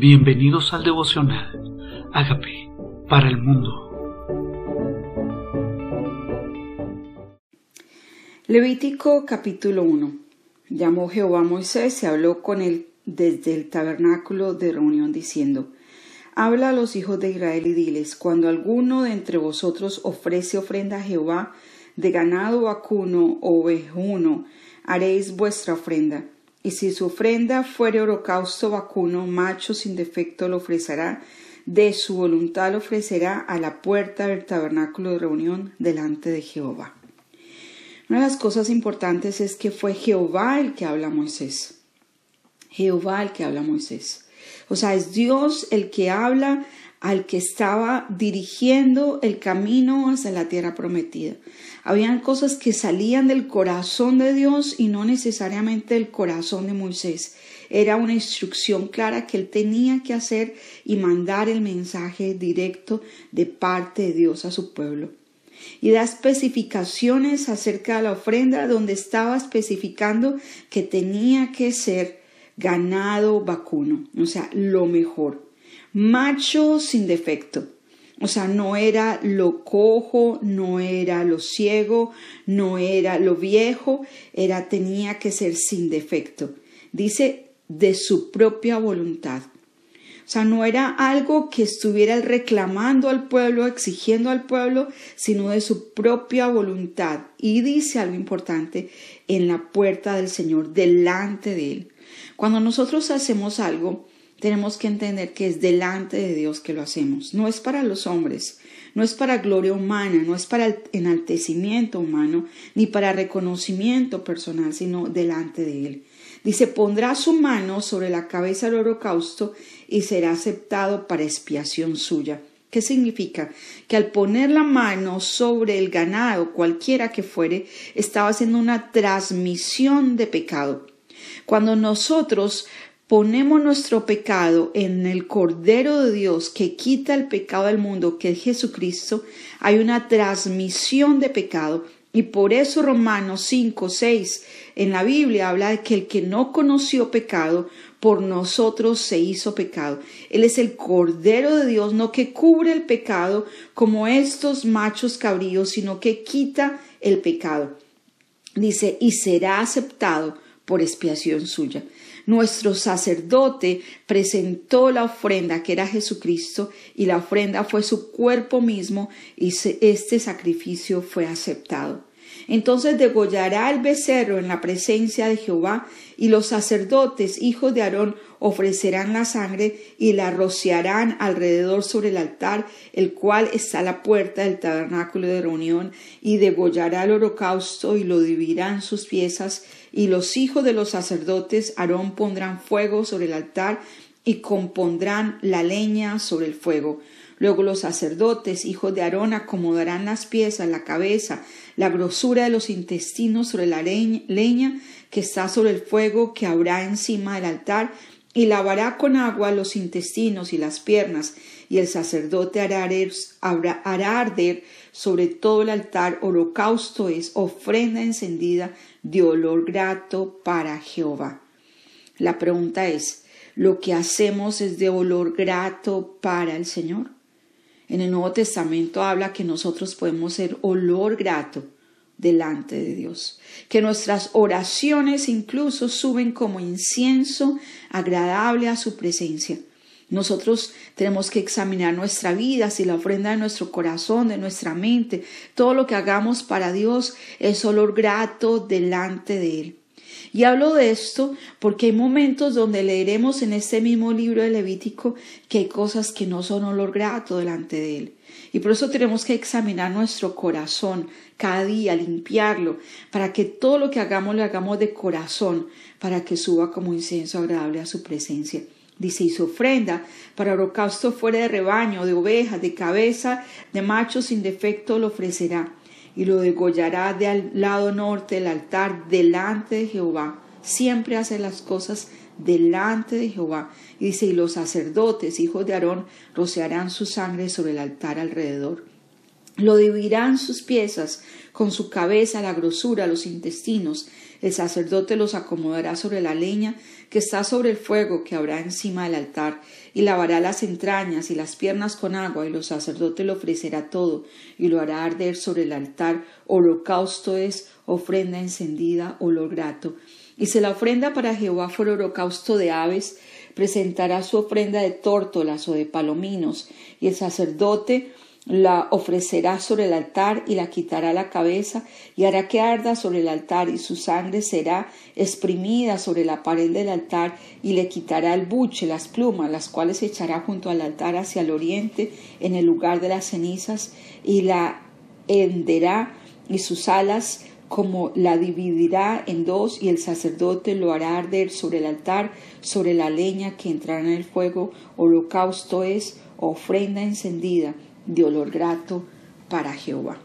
Bienvenidos al devocional. Hágame para el mundo. Levítico capítulo 1. Llamó Jehová a Moisés y habló con él desde el tabernáculo de reunión diciendo, Habla a los hijos de Israel y diles, cuando alguno de entre vosotros ofrece ofrenda a Jehová de ganado vacuno o ovejuno, haréis vuestra ofrenda y si su ofrenda fuere holocausto vacuno, macho sin defecto lo ofrecerá, de su voluntad lo ofrecerá a la puerta del tabernáculo de reunión delante de Jehová. Una de las cosas importantes es que fue Jehová el que habla a Moisés. Jehová el que habla a Moisés. O sea, es Dios el que habla al que estaba dirigiendo el camino hacia la tierra prometida. Habían cosas que salían del corazón de Dios y no necesariamente del corazón de Moisés. Era una instrucción clara que él tenía que hacer y mandar el mensaje directo de parte de Dios a su pueblo. Y da especificaciones acerca de la ofrenda donde estaba especificando que tenía que ser ganado vacuno, o sea, lo mejor macho sin defecto. O sea, no era lo cojo, no era lo ciego, no era lo viejo, era tenía que ser sin defecto. Dice de su propia voluntad. O sea, no era algo que estuviera reclamando al pueblo, exigiendo al pueblo, sino de su propia voluntad. Y dice algo importante, en la puerta del Señor, delante de Él. Cuando nosotros hacemos algo, tenemos que entender que es delante de Dios que lo hacemos. No es para los hombres, no es para gloria humana, no es para enaltecimiento humano, ni para reconocimiento personal, sino delante de Él. Dice, pondrá su mano sobre la cabeza del holocausto y será aceptado para expiación suya. ¿Qué significa? Que al poner la mano sobre el ganado, cualquiera que fuere, estaba haciendo una transmisión de pecado. Cuando nosotros ponemos nuestro pecado en el Cordero de Dios que quita el pecado del mundo, que es Jesucristo, hay una transmisión de pecado. Y por eso Romanos 5, 6 en la Biblia habla de que el que no conoció pecado, por nosotros se hizo pecado. Él es el Cordero de Dios, no que cubre el pecado como estos machos cabríos, sino que quita el pecado. Dice, y será aceptado por expiación suya. Nuestro sacerdote presentó la ofrenda que era Jesucristo y la ofrenda fue su cuerpo mismo y este sacrificio fue aceptado. Entonces degollará el becerro en la presencia de Jehová, y los sacerdotes, hijos de Aarón, ofrecerán la sangre y la rociarán alrededor sobre el altar, el cual está a la puerta del tabernáculo de reunión, y degollará el holocausto y lo dividirán sus piezas, y los hijos de los sacerdotes Aarón pondrán fuego sobre el altar y compondrán la leña sobre el fuego. Luego los sacerdotes, hijos de Aarón, acomodarán las piezas, la cabeza, la grosura de los intestinos sobre la leña que está sobre el fuego que habrá encima del altar, y lavará con agua los intestinos y las piernas, y el sacerdote hará arder, sobre todo el altar holocausto es ofrenda encendida de olor grato para Jehová. La pregunta es, ¿lo que hacemos es de olor grato para el Señor? En el Nuevo Testamento habla que nosotros podemos ser olor grato delante de Dios, que nuestras oraciones incluso suben como incienso agradable a su presencia. Nosotros tenemos que examinar nuestra vida, si la ofrenda de nuestro corazón, de nuestra mente, todo lo que hagamos para Dios es olor grato delante de Él. Y hablo de esto porque hay momentos donde leeremos en este mismo libro de Levítico que hay cosas que no son olor grato delante de Él. Y por eso tenemos que examinar nuestro corazón cada día, limpiarlo, para que todo lo que hagamos lo hagamos de corazón, para que suba como incienso agradable a su presencia. Dice, y su ofrenda para holocausto fuera de rebaño, de ovejas, de cabeza, de macho sin defecto lo ofrecerá y lo degollará de al lado norte del altar delante de Jehová. Siempre hace las cosas delante de Jehová. Y dice, y los sacerdotes, hijos de Aarón, rociarán su sangre sobre el altar alrededor. Lo dividirán sus piezas, con su cabeza, la grosura, los intestinos. El sacerdote los acomodará sobre la leña que está sobre el fuego que habrá encima del altar, y lavará las entrañas y las piernas con agua, y los sacerdote le ofrecerá todo, y lo hará arder sobre el altar. Holocausto es ofrenda encendida, olor grato. Y si la ofrenda para Jehová fuera holocausto de aves, presentará su ofrenda de tórtolas o de palominos, y el sacerdote la ofrecerá sobre el altar y la quitará la cabeza y hará que arda sobre el altar y su sangre será exprimida sobre la pared del altar y le quitará el buche, las plumas, las cuales echará junto al altar hacia el oriente en el lugar de las cenizas y la henderá y sus alas como la dividirá en dos y el sacerdote lo hará arder sobre el altar, sobre la leña que entrará en el fuego, holocausto es ofrenda encendida de olor grato para Jehová.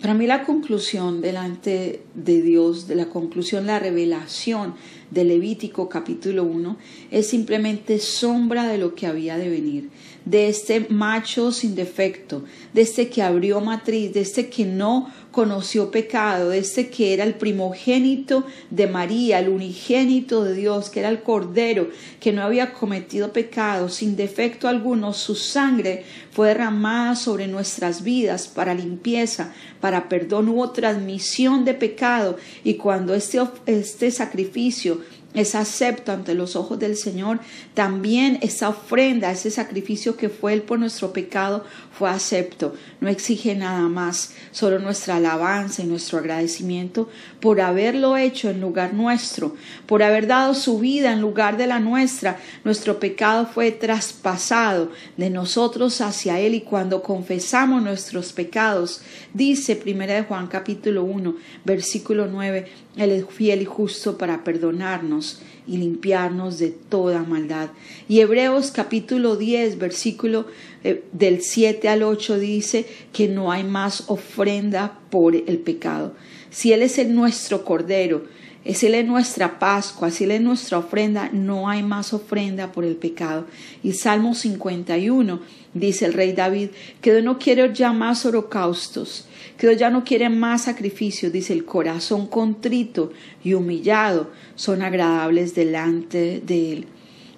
Para mí la conclusión delante de Dios, de la conclusión, la revelación de Levítico capítulo 1 es simplemente sombra de lo que había de venir, de este macho sin defecto, de este que abrió matriz, de este que no conoció pecado, este que era el primogénito de María, el unigénito de Dios, que era el Cordero, que no había cometido pecado, sin defecto alguno, su sangre fue derramada sobre nuestras vidas para limpieza, para perdón, hubo transmisión de pecado, y cuando este, este sacrificio es acepto ante los ojos del Señor. También esa ofrenda, ese sacrificio que fue Él por nuestro pecado, fue acepto. No exige nada más, solo nuestra alabanza y nuestro agradecimiento por haberlo hecho en lugar nuestro, por haber dado su vida en lugar de la nuestra. Nuestro pecado fue traspasado de nosotros hacia Él y cuando confesamos nuestros pecados, dice Primera de Juan capítulo 1, versículo 9, Él es fiel y justo para perdonarnos y limpiarnos de toda maldad. Y Hebreos capítulo 10, versículo eh, del 7 al 8 dice que no hay más ofrenda por el pecado. Si Él es el nuestro Cordero, es Él es nuestra Pascua, si Él es nuestra ofrenda, no hay más ofrenda por el pecado. Y Salmo 51 dice el rey David que no quiere ya más holocaustos, que Dios ya no quiere más sacrificios, dice el corazón contrito y humillado son agradables delante de Él.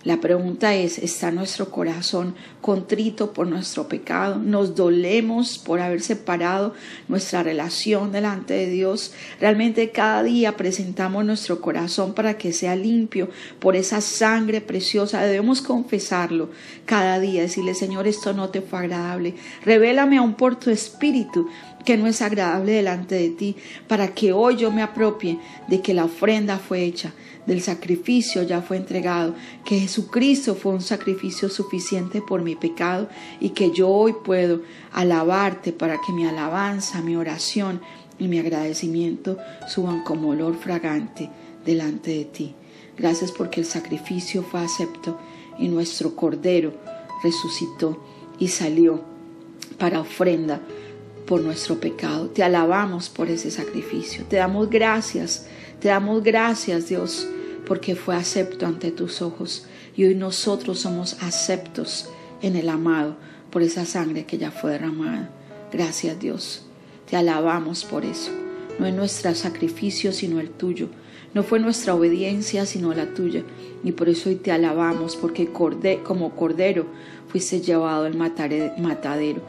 La pregunta es, ¿está nuestro corazón contrito por nuestro pecado? ¿Nos dolemos por haber separado nuestra relación delante de Dios? Realmente cada día presentamos nuestro corazón para que sea limpio por esa sangre preciosa. Debemos confesarlo cada día, decirle, Señor, esto no te fue agradable. Revélame aún por tu espíritu que no es agradable delante de ti, para que hoy yo me apropie de que la ofrenda fue hecha, del sacrificio ya fue entregado, que Jesucristo fue un sacrificio suficiente por mi pecado y que yo hoy puedo alabarte para que mi alabanza, mi oración y mi agradecimiento suban como olor fragante delante de ti. Gracias porque el sacrificio fue acepto y nuestro Cordero resucitó y salió para ofrenda por nuestro pecado. Te alabamos por ese sacrificio. Te damos gracias. Te damos gracias, Dios, porque fue acepto ante tus ojos. Y hoy nosotros somos aceptos en el amado por esa sangre que ya fue derramada. Gracias, Dios. Te alabamos por eso. No es nuestro sacrificio, sino el tuyo. No fue nuestra obediencia, sino la tuya. Y por eso hoy te alabamos, porque como cordero fuiste llevado al matadero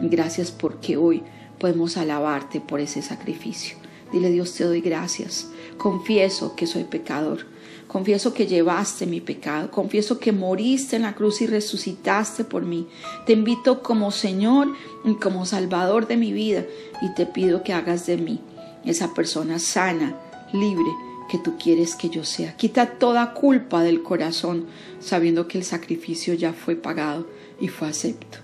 Gracias porque hoy podemos alabarte por ese sacrificio. Dile Dios, te doy gracias. Confieso que soy pecador. Confieso que llevaste mi pecado. Confieso que moriste en la cruz y resucitaste por mí. Te invito como Señor y como Salvador de mi vida y te pido que hagas de mí esa persona sana, libre, que tú quieres que yo sea. Quita toda culpa del corazón, sabiendo que el sacrificio ya fue pagado y fue acepto